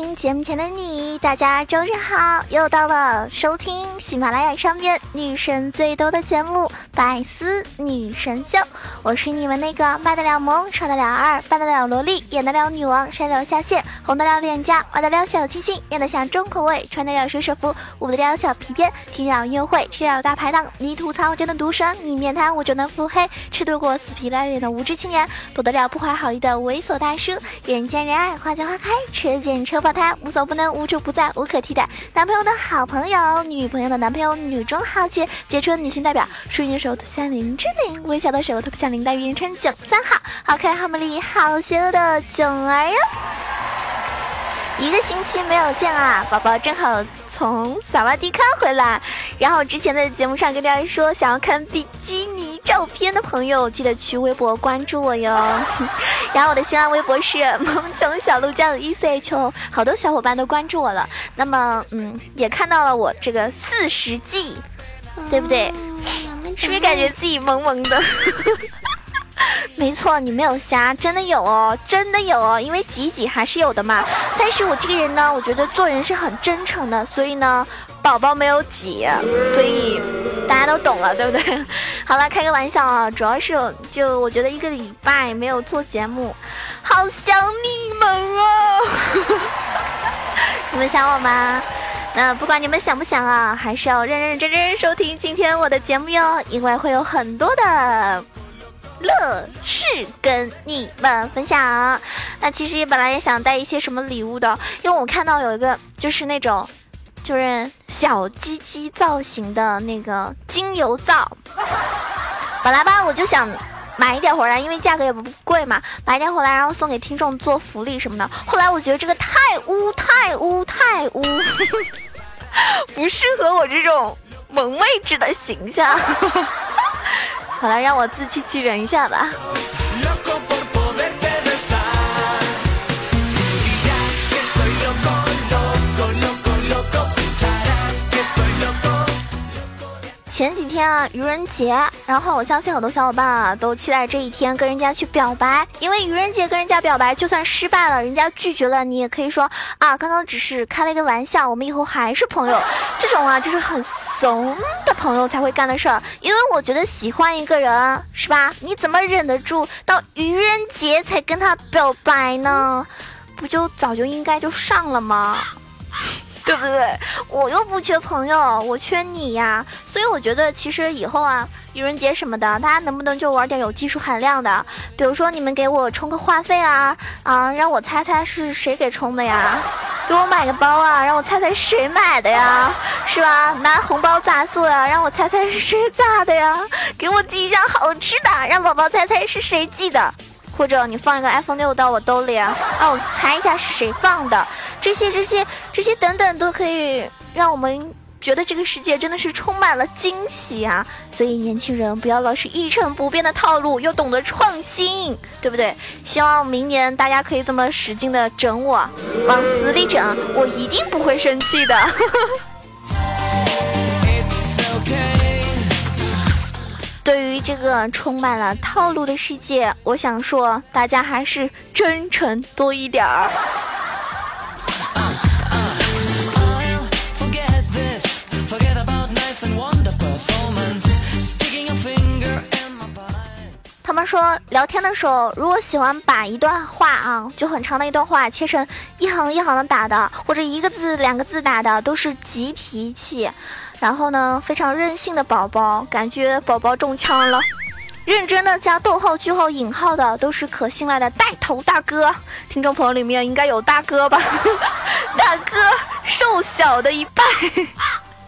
听节目前的你，大家周日好！又到了收听喜马拉雅上面女神最多的节目《百思女神秀》，我是你们那个卖得了萌、耍得了二、扮得了萝莉、演得了女王、删得了下线、红得了脸颊、玩得了小清新、演得像重口味、穿得了水手服、舞得了小皮鞭、听得了音乐会、吃得了大排档。你吐槽我就能毒舌，你面瘫我就能腹黑，吃得过死皮赖脸的无知青年，躲得了不怀好意的猥琐大叔。人见人爱，花见花开，车见。车爆胎，无所不能，无处不在，无可替代。男朋友的好朋友，女朋友的男朋友，女中豪杰，杰出女性代表。淑女的时候特像林志玲，微笑的时候特像林黛玉，人称囧三号，好可爱，好美丽，好邪恶的囧儿呀！一个星期没有见啊，宝宝正好。从萨瓦迪卡回来，然后之前在节目上跟大家说，想要看比基尼照片的朋友，记得去微博关注我哟。然后我的新浪微博是萌囧小鹿酱 E C H，好多小伙伴都关注我了。那么，嗯，也看到了我这个四十 G，对不对？是不是感觉自己萌萌的？没错，你没有瞎，真的有哦，真的有哦，因为挤挤还是有的嘛。但是我这个人呢，我觉得做人是很真诚的，所以呢，宝宝没有挤，所以大家都懂了，对不对？好了，开个玩笑啊，主要是就我觉得一个礼拜没有做节目，好想你们啊！你们想我吗？那不管你们想不想啊，还是要认认真真收听今天我的节目哟，因为会有很多的。乐事跟你们分享，那其实也本来也想带一些什么礼物的，因为我看到有一个就是那种，就是小鸡鸡造型的那个精油皂，本来吧我就想买一点回来，因为价格也不贵嘛，买一点回来然后送给听众做福利什么的。后来我觉得这个太污太污太污，不适合我这种萌妹子的形象。好了，让我自欺欺人一下吧。前几天啊，愚人节，然后我相信很多小伙伴啊都期待这一天跟人家去表白，因为愚人节跟人家表白，就算失败了，人家拒绝了，你也可以说啊，刚刚只是开了一个玩笑，我们以后还是朋友。这种啊，就是很怂的朋友才会干的事儿。因为我觉得喜欢一个人，是吧？你怎么忍得住到愚人节才跟他表白呢？不就早就应该就上了吗？对不对？我又不缺朋友，我缺你呀。所以我觉得，其实以后啊，愚人节什么的，大家能不能就玩点有技术含量的？比如说，你们给我充个话费啊，啊，让我猜猜是谁给充的呀？给我买个包啊，让我猜猜谁买的呀？是吧？拿红包砸做呀，让我猜猜是谁砸的呀？给我寄一箱好吃的，让宝宝猜猜是谁寄的？或者你放一个 iPhone 六到我兜里啊，让我猜一下是谁放的？这些、这些、这些等等，都可以让我们觉得这个世界真的是充满了惊喜啊！所以年轻人不要老是一成不变的套路，要懂得创新，对不对？希望明年大家可以这么使劲的整我，往死里整，我一定不会生气的。对于这个充满了套路的世界，我想说，大家还是真诚多一点儿。他们说聊天的时候，如果喜欢把一段话啊，就很长的一段话切成一行一行的打的，或者一个字两个字打的，都是急脾气。然后呢，非常任性的宝宝，感觉宝宝中枪了。认真的加逗号、句号、引号的，都是可信赖的带头大哥。听众朋友里面应该有大哥吧？大哥，瘦小的一半。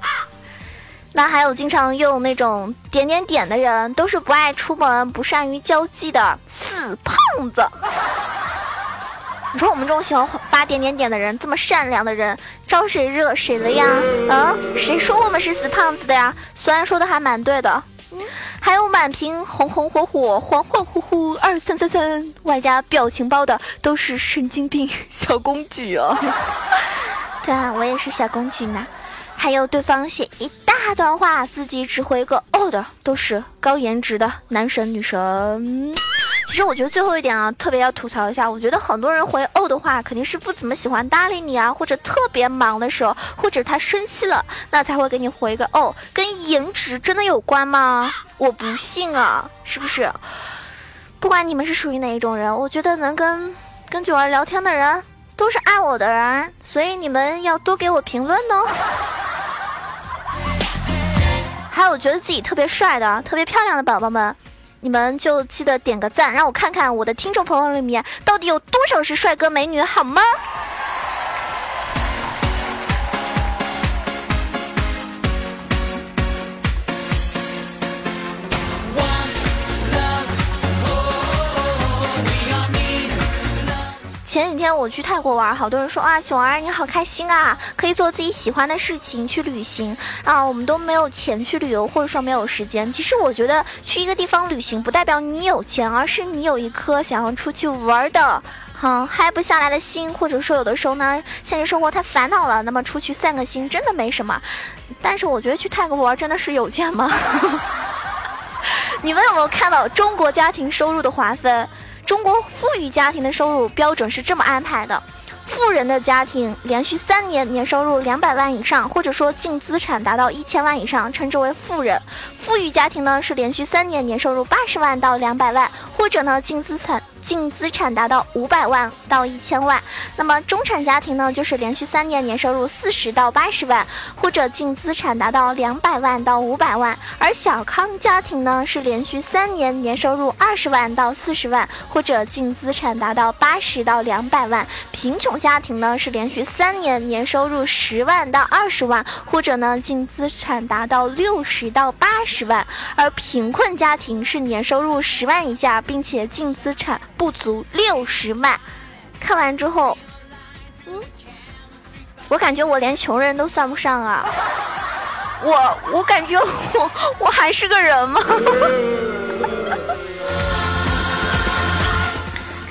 那还有经常用那种点点点的人，都是不爱出门、不善于交际的死胖子。你说我们这种喜欢发点点点的人，这么善良的人，招谁惹谁了呀？嗯，谁说我们是死胖子的呀？虽然说的还蛮对的。还有满屏红红火火、恍恍惚惚二三三三，外加表情包的都是神经病小公举哦。对啊，我也是小公举呢。还有对方写一大段话，自己只回个哦的，都是高颜值的男神女神。其实我觉得最后一点啊，特别要吐槽一下。我觉得很多人回哦的话，肯定是不怎么喜欢搭理你啊，或者特别忙的时候，或者他生气了，那才会给你回个哦。跟颜值真的有关吗？我不信啊，是不是？不管你们是属于哪一种人，我觉得能跟跟九儿聊天的人，都是爱我的人，所以你们要多给我评论哦。还有觉得自己特别帅的、特别漂亮的宝宝们。你们就记得点个赞，让我看看我的听众朋友里面到底有多少是帅哥美女，好吗？天我去泰国玩，好多人说啊，囧儿你好开心啊，可以做自己喜欢的事情去旅行啊。我们都没有钱去旅游，或者说没有时间。其实我觉得去一个地方旅行，不代表你有钱，而是你有一颗想要出去玩的，哈，嗨不下来的心。或者说有的时候呢，现实生活太烦恼了，那么出去散个心真的没什么。但是我觉得去泰国玩真的是有钱吗？你们有没有看到中国家庭收入的划分？中国富裕家庭的收入标准是这么安排的：富人的家庭连续三年年收入两百万以上，或者说净资产达到一千万以上，称之为富人；富裕家庭呢是连续三年年收入八十万到两百万，或者呢净资产。净资产达到五百万到一千万，那么中产家庭呢，就是连续三年年收入四十到八十万，或者净资产达到两百万到五百万；而小康家庭呢，是连续三年年收入二十万到四十万，或者净资产达到八十到两百万；贫穷家庭呢，是连续三年年收入十万到二十万，或者呢净资产达到六十到八十万；而贫困家庭是年收入十万以下，并且净资产。不足六十万，看完之后，嗯，我感觉我连穷人都算不上啊！我我感觉我 我还是个人吗？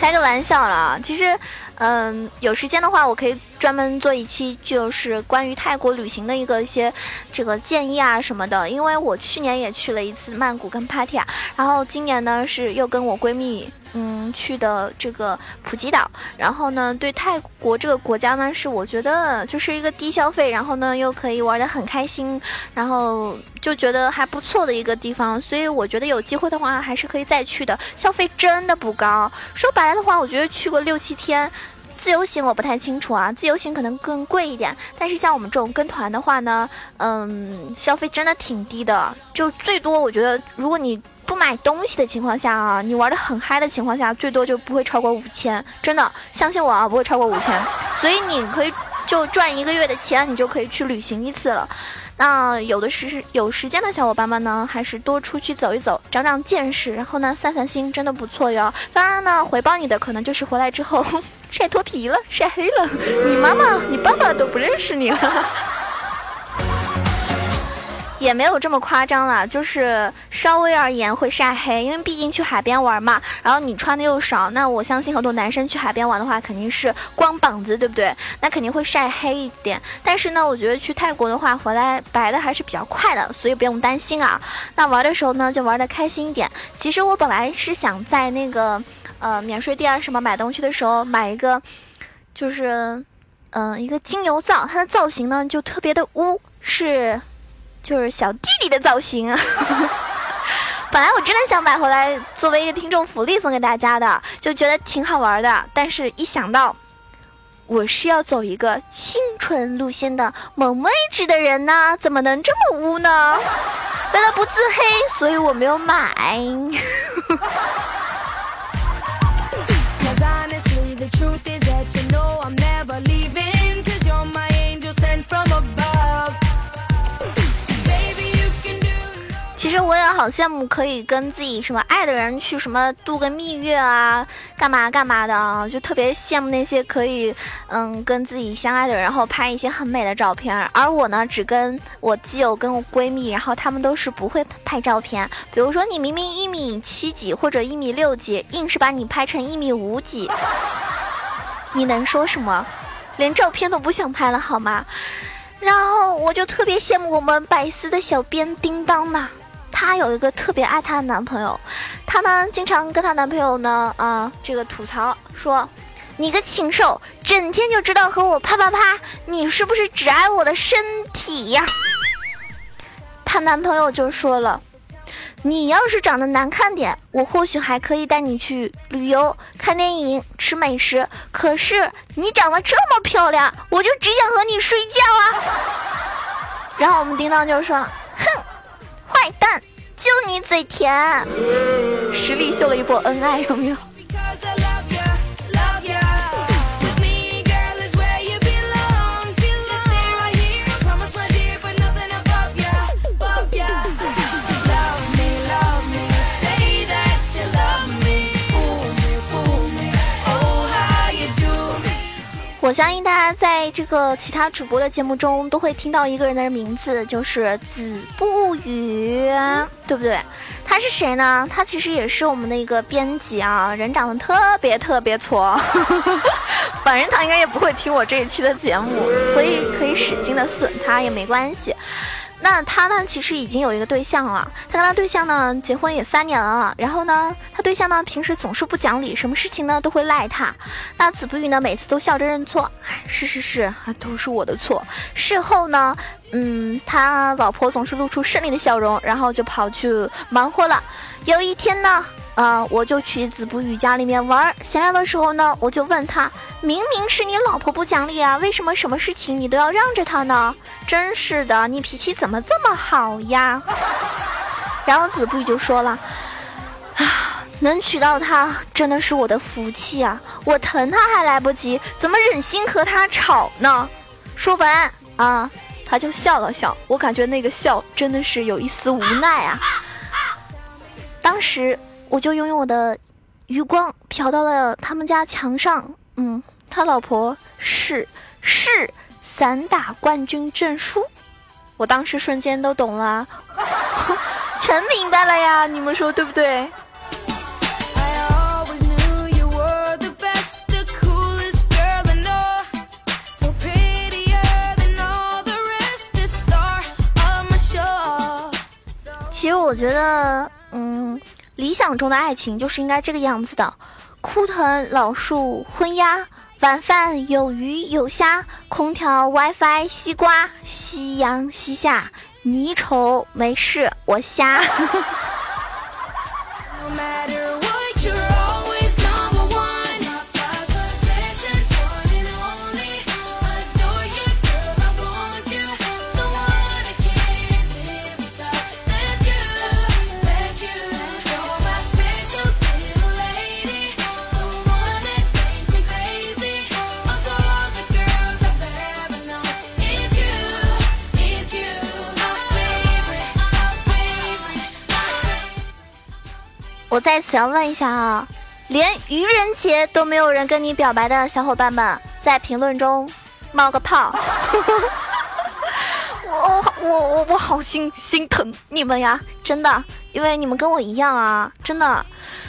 开个玩笑了，其实，嗯，有时间的话，我可以专门做一期，就是关于泰国旅行的一个一些这个建议啊什么的。因为我去年也去了一次曼谷跟帕提亚，然后今年呢是又跟我闺蜜。嗯，去的这个普吉岛，然后呢，对泰国这个国家呢，是我觉得就是一个低消费，然后呢又可以玩的很开心，然后就觉得还不错的一个地方，所以我觉得有机会的话还是可以再去的。消费真的不高，说白了的话，我觉得去过六七天，自由行我不太清楚啊，自由行可能更贵一点，但是像我们这种跟团的话呢，嗯，消费真的挺低的，就最多我觉得如果你。不买东西的情况下啊，你玩的很嗨的情况下，最多就不会超过五千，真的相信我啊，不会超过五千。所以你可以就赚一个月的钱，你就可以去旅行一次了。那有的是有时间的小伙伴们呢，还是多出去走一走，长长见识，然后呢散散心，真的不错哟。当然呢，回报你的可能就是回来之后晒脱皮了，晒黑了，你妈妈、你爸爸都不认识你了。也没有这么夸张了，就是稍微而言会晒黑，因为毕竟去海边玩嘛。然后你穿的又少，那我相信很多男生去海边玩的话，肯定是光膀子，对不对？那肯定会晒黑一点。但是呢，我觉得去泰国的话，回来白的还是比较快的，所以不用担心啊。那玩的时候呢，就玩的开心一点。其实我本来是想在那个呃免税店啊什么买东西的时候买一个，就是嗯一个金牛皂，它的造型呢就特别的污，是。就是小弟弟的造型啊！本来我真的想买回来作为一个听众福利送给大家的，就觉得挺好玩的。但是一想到我是要走一个清纯路线的萌妹纸的人呢，怎么能这么污呢？为了不自黑，所以我没有买。我也好羡慕可以跟自己什么爱的人去什么度个蜜月啊，干嘛干嘛的啊，就特别羡慕那些可以嗯跟自己相爱的人，然后拍一些很美的照片。而我呢，只跟我基友跟我闺蜜，然后他们都是不会拍照片。比如说你明明一米七几或者一米六几，硬是把你拍成一米五几，你能说什么？连照片都不想拍了好吗？然后我就特别羡慕我们百思的小编叮当呢，她有一个特别爱她的男朋友，她呢经常跟她男朋友呢啊这个吐槽说，你个禽兽，整天就知道和我啪啪啪，你是不是只爱我的身体呀？她男朋友就说了。你要是长得难看点，我或许还可以带你去旅游、看电影、吃美食。可是你长得这么漂亮，我就只想和你睡觉啊！然后我们叮当就说：“哼，坏蛋，就你嘴甜。”实力秀了一波恩爱，有没有？我相信大家在这个其他主播的节目中都会听到一个人的名字，就是子不语，对不对？他是谁呢？他其实也是我们的一个编辑啊，人长得特别特别挫，反正他应该也不会听我这一期的节目，所以可以使劲的损他也没关系。那他呢？其实已经有一个对象了。他跟他对象呢，结婚也三年了。然后呢，他对象呢，平时总是不讲理，什么事情呢都会赖他。那子不语呢，每次都笑着认错，哎，是是是，都是我的错。事后呢，嗯，他老婆总是露出胜利的笑容，然后就跑去忙活了。有一天呢。啊！我就去子不语家里面玩，闲聊的时候呢，我就问他：明明是你老婆不讲理啊，为什么什么事情你都要让着她呢？真是的，你脾气怎么这么好呀？然后子不语就说了：啊，能娶到她真的是我的福气啊！我疼她还来不及，怎么忍心和她吵呢？说完啊，他就笑了笑，我感觉那个笑真的是有一丝无奈啊。当时。我就用我的余光瞟到了他们家墙上，嗯，他老婆是是散打冠军证书，我当时瞬间都懂了，全明白了呀，你们说对不对？其实我觉得，嗯。理想中的爱情就是应该这个样子的：枯藤老树昏鸦，晚饭有鱼有虾，空调 WiFi 西瓜，夕阳西下，你丑没事，我瞎。我在此要问一下啊，连愚人节都没有人跟你表白的小伙伴们，在评论中冒个泡。我我我我好心心疼你们呀，真的，因为你们跟我一样啊，真的。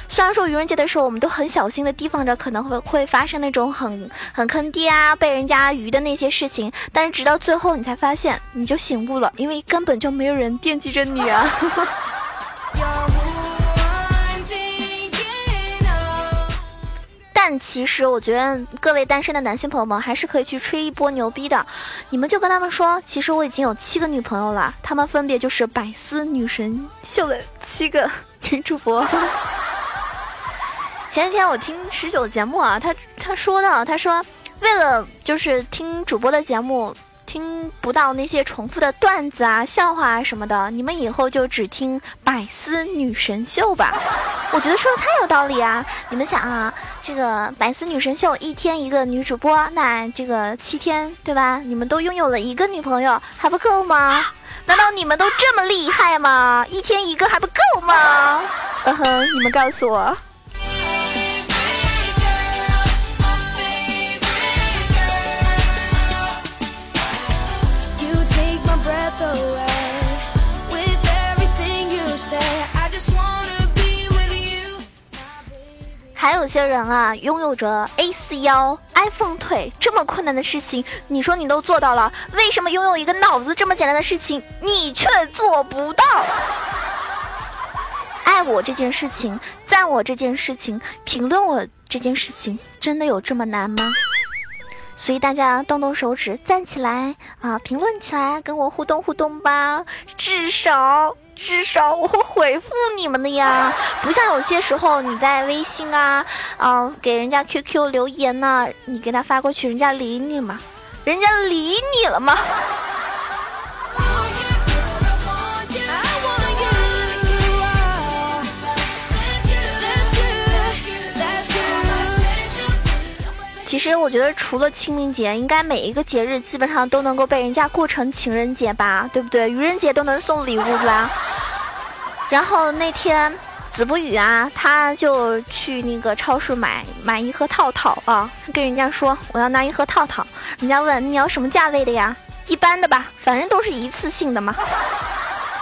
虽然说愚人节的时候，我们都很小心的提防着可能会会发生那种很很坑爹啊，被人家愚的那些事情，但是直到最后你才发现，你就醒悟了，因为根本就没有人惦记着你啊。其实我觉得各位单身的男性朋友们还是可以去吹一波牛逼的，你们就跟他们说，其实我已经有七个女朋友了，他们分别就是百思女神秀的七个 女主播。前几天我听十九节目啊，他他说的，他说为了就是听主播的节目。听不到那些重复的段子啊、笑话啊什么的，你们以后就只听百思女神秀吧。我觉得说的太有道理啊！你们想啊，这个百思女神秀一天一个女主播，那这个七天对吧？你们都拥有了一个女朋友还不够吗？难道你们都这么厉害吗？一天一个还不够吗？嗯 哼，你们告诉我。有些人啊，拥有着 A 四腰、iPhone 腿这么困难的事情，你说你都做到了，为什么拥有一个脑子这么简单的事情，你却做不到？爱我这件事情，赞我这件事情，评论我这件事情，真的有这么难吗？所以大家动动手指，赞起来啊，评论起来，跟我互动互动吧，至少。至少我会回复你们的呀，不像有些时候你在微信啊，嗯，给人家 QQ 留言呢，你给他发过去，人家理你吗？人家理你了吗？其实我觉得，除了清明节，应该每一个节日基本上都能够被人家过成情人节吧，对不对？愚人节都能送礼物啦。然后那天，子不语啊，他就去那个超市买买一盒套套啊，他跟人家说我要拿一盒套套，人家问你要什么价位的呀？一般的吧，反正都是一次性的嘛。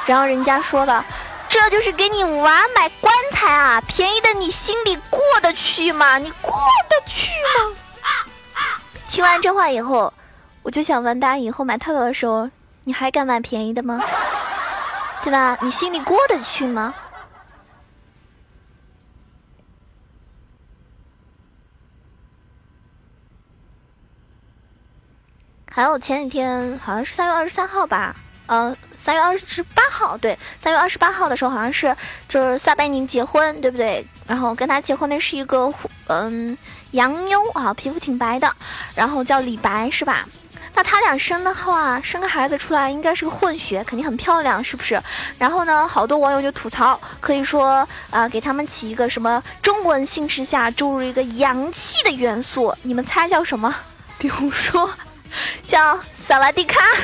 然后人家说了，这就是给你娃买棺材啊，便宜的你心里过得去吗？你过得去吗？听完这话以后，我就想问大家：以后买套套的时候，你还敢买便宜的吗？对吧？你心里过得去吗？还有前几天，好像是三月二十三号吧？呃，三月二十八号，对，三月二十八号的时候，好像是就是撒贝宁结婚，对不对？然后跟他结婚的是一个，嗯。洋妞啊，皮肤挺白的，然后叫李白是吧？那他俩生的话，生个孩子出来应该是个混血，肯定很漂亮，是不是？然后呢，好多网友就吐槽，可以说啊，给他们起一个什么中文姓氏下注入一个洋气的元素，你们猜叫什么？比如说，叫萨瓦迪卡。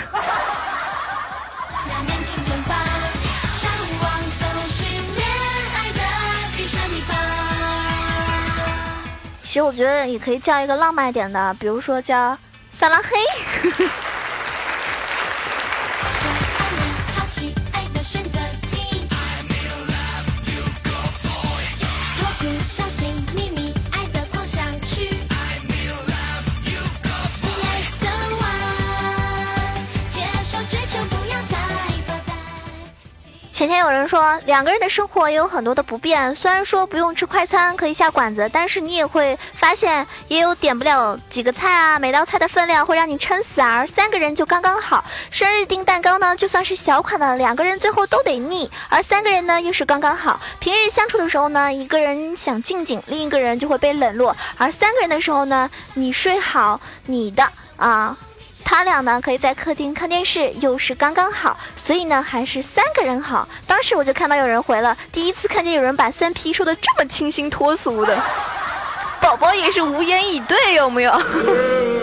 其实我觉得也可以叫一个浪漫一点的，比如说叫撒拉嘿。前天有人说，两个人的生活也有很多的不便。虽然说不用吃快餐，可以下馆子，但是你也会发现，也有点不了几个菜啊。每道菜的分量会让你撑死啊。而三个人就刚刚好。生日订蛋糕呢，就算是小款的，两个人最后都得腻。而三个人呢，又是刚刚好。平日相处的时候呢，一个人想静静，另一个人就会被冷落。而三个人的时候呢，你睡好你的啊。他俩呢，可以在客厅看电视，又是刚刚好，所以呢，还是三个人好。当时我就看到有人回了，第一次看见有人把三 P 说的这么清新脱俗的，宝宝也是无言以对，有没有？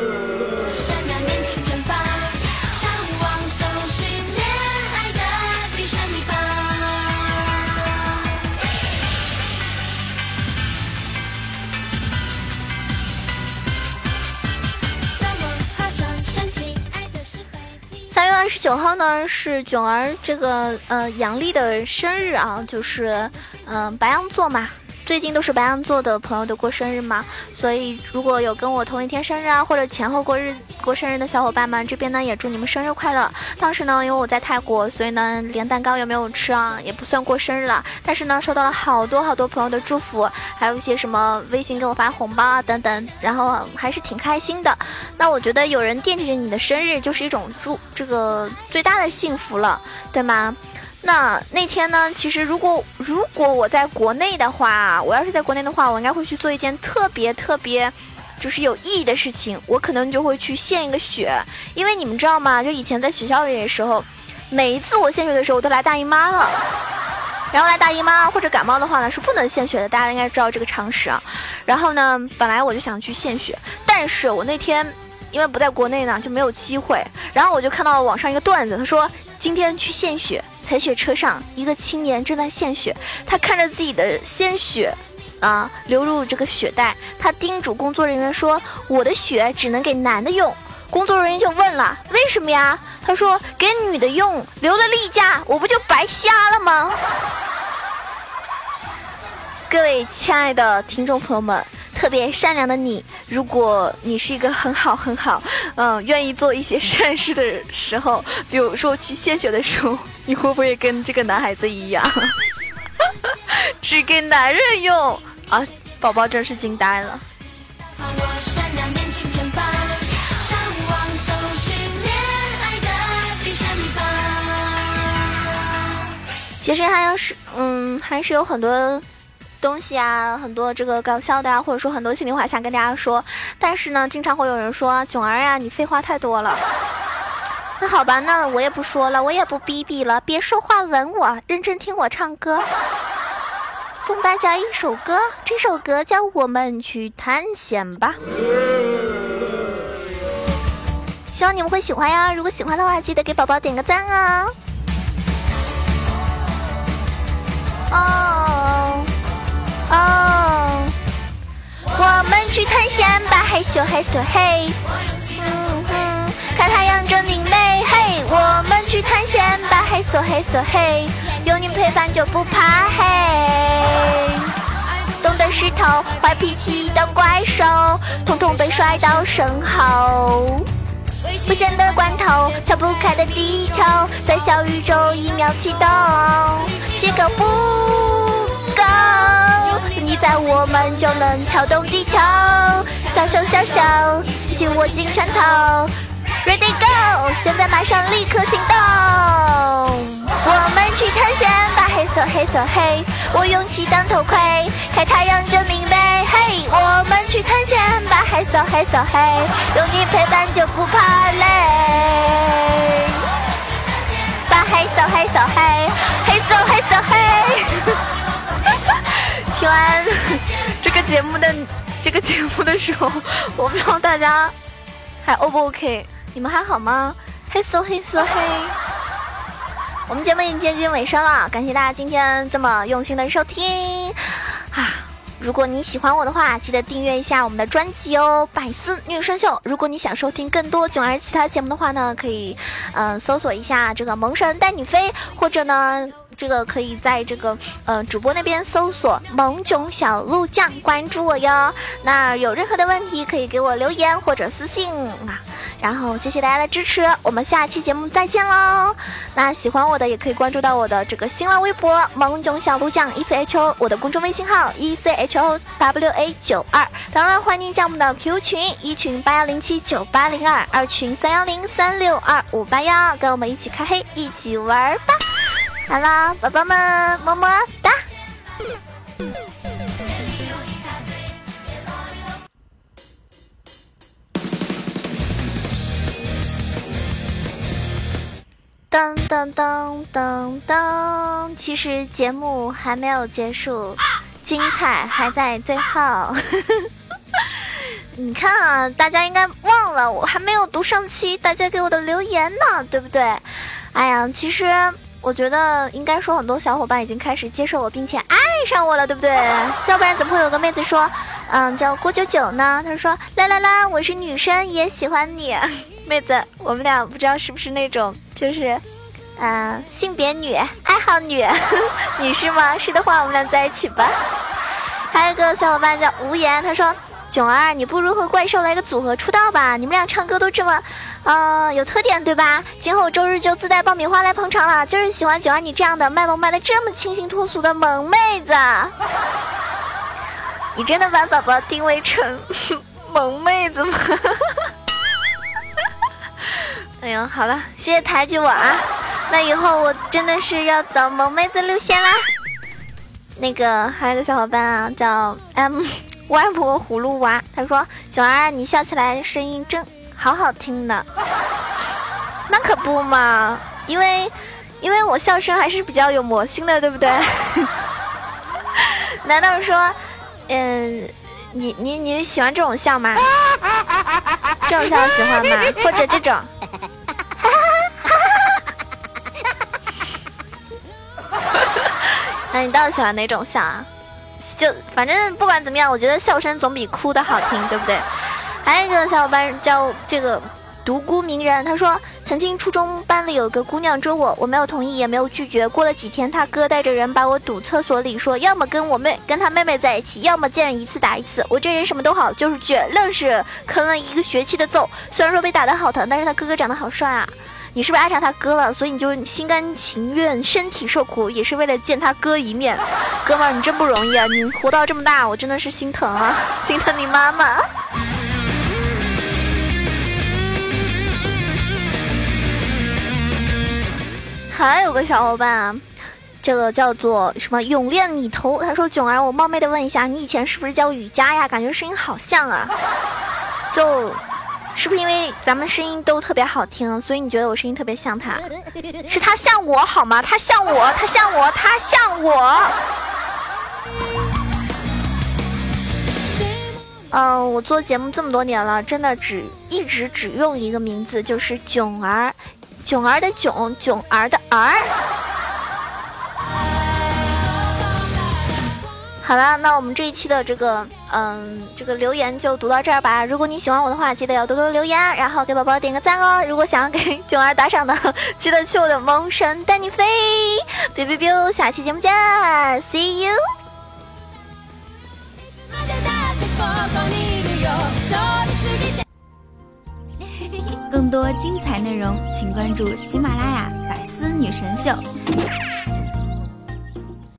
十九号呢是囧儿这个呃阳历的生日啊，就是嗯白羊座嘛。最近都是白羊座的朋友的过生日嘛，所以如果有跟我同一天生日啊，或者前后过日过生日的小伙伴们，这边呢也祝你们生日快乐。当时呢，因为我在泰国，所以呢连蛋糕也没有吃啊，也不算过生日了。但是呢，收到了好多好多朋友的祝福，还有一些什么微信给我发红包啊等等，然后还是挺开心的。那我觉得有人惦记着你的生日，就是一种祝这个最大的幸福了，对吗？那那天呢？其实如果如果我在国内的话，我要是在国内的话，我应该会去做一件特别特别就是有意义的事情，我可能就会去献一个血。因为你们知道吗？就以前在学校里的时候，每一次我献血的时候，我都来大姨妈了。然后来大姨妈或者感冒的话呢，是不能献血的，大家应该知道这个常识啊。然后呢，本来我就想去献血，但是我那天因为不在国内呢，就没有机会。然后我就看到网上一个段子，他说今天去献血，采血车上一个青年正在献血，他看着自己的鲜血啊流入这个血袋，他叮嘱工作人员说：“我的血只能给男的用。”工作人员就问了：“为什么呀？”他说：“给女的用，留了例假，我不就白瞎了吗？”各位亲爱的听众朋友们，特别善良的你，如果你是一个很好很好，嗯，愿意做一些善事的时候，比如说去献血的时候，你会不会跟这个男孩子一样，只给男人用啊？宝宝真是惊呆了。其实还有是，嗯，还是有很多东西啊，很多这个搞笑的啊，或者说很多心里话想跟大家说。但是呢，经常会有人说：“囧儿呀，你废话太多了。”那好吧，那我也不说了，我也不逼逼了，别说话，吻我，认真听我唱歌。送大家一首歌，这首歌叫《我们去探险吧》，希望你们会喜欢呀。如果喜欢的话，记得给宝宝点个赞啊。哦哦，我们去探险吧，嘿咻嘿咻嘿，嗯哼，看太阳真明媚嘿，我们去探险吧，嘿咻嘿咻嘿，有你陪伴就不怕黑。懂得石头，坏脾气当怪兽，统统被甩到身后。危险的关头，敲不开的地球，在小宇宙一秒启动，写个不够，有你在我们就能撬动地球，小手小手，一起握紧拳头，Ready go，现在马上立刻行动，我们去探险吧，黑色黑色黑，我勇气当头盔，开太阳真明媚，嘿，我们去探险吧，黑色黑色黑，有你陪伴就不怕累，把黑色黑色黑，黑色黑色黑。听完这个节目的这个节目的时候，我不知道大家还 O 不 OK？你们还好吗？嘿嗖嘿嗖嘿。我们节目已经接近尾声了，感谢大家今天这么用心的收听啊！如果你喜欢我的话，记得订阅一下我们的专辑哦，《百思女生秀》。如果你想收听更多囧儿其他节目的话呢，可以嗯搜索一下这个萌神带你飞，或者呢。这个可以在这个呃主播那边搜索“萌囧小鹿酱”，关注我哟。那有任何的问题可以给我留言或者私信啊。然后谢谢大家的支持，我们下期节目再见喽。那喜欢我的也可以关注到我的这个新浪微博“萌囧小鹿酱 E C H O”，我的公众微信号 “E C H O W A 九二”。当然欢迎加我们的 Q 群，一群八幺零七九八零二，二群三幺零三六二五八幺，跟我们一起开黑，一起玩吧。好了，宝宝们，么么哒！噔噔噔噔噔，其实节目还没有结束，精彩还在最后。你看啊，大家应该忘了，我还没有读上期大家给我的留言呢，对不对？哎呀，其实。我觉得应该说，很多小伙伴已经开始接受我，并且爱上我了，对不对？要不然怎么会有个妹子说，嗯，叫郭九九呢？她说，啦啦啦，我是女生，也喜欢你，妹子，我们俩不知道是不是那种，就是，嗯，性别女，爱好女，你是吗？是的话，我们俩在一起吧。还有一个小伙伴叫无言，他说。囧儿，你不如和怪兽来个组合出道吧？你们俩唱歌都这么，呃，有特点，对吧？今后周日就自带爆米花来捧场了，就是喜欢囧儿你这样的卖萌卖的这么清新脱俗的萌妹子。你真的把宝宝定位成萌妹子吗？哎呦，好了，谢谢抬举我啊！那以后我真的是要走萌妹子路线啦。那个还有个小伙伴啊，叫 M。外婆葫芦娃，他说：“九儿，你笑起来声音真好好听呢。” 那可不嘛，因为因为我笑声还是比较有魔性的，对不对？难道说，嗯，你你你是喜欢这种笑吗？这种笑喜欢吗？或者这种？那你到底喜欢哪种笑啊？就反正不管怎么样，我觉得笑声总比哭的好听，对不对？还有一个小伙伴叫这个独孤鸣人，他说曾经初中班里有个姑娘追我，我没有同意也没有拒绝。过了几天，他哥带着人把我堵厕所里，说要么跟我妹跟他妹妹在一起，要么见人一次打一次。我这人什么都好，就是倔，愣是坑了一个学期的揍。虽然说被打的好疼，但是他哥哥长得好帅啊。你是不是爱上他哥了？所以你就心甘情愿身体受苦，也是为了见他哥一面。哥们儿，你真不容易啊！你活到这么大，我真的是心疼啊，心疼你妈妈。还有个小伙伴啊，这个叫做什么永恋你头，他说囧儿，我冒昧的问一下，你以前是不是叫雨佳呀？感觉声音好像啊，就。是不是因为咱们声音都特别好听，所以你觉得我声音特别像他？是他像我好吗？他像我，他像我，他像我。嗯，我做节目这么多年了，真的只一直只用一个名字，就是囧儿，囧儿的囧，囧儿的儿。好了，那我们这一期的这个，嗯，这个留言就读到这儿吧。如果你喜欢我的话，记得要多多留言，然后给宝宝点个赞哦。如果想要给囧儿打赏的，记得去我的萌神带你飞，biu biu biu，下期节目见，see you。更多精彩内容，请关注喜马拉雅《百思女神秀》。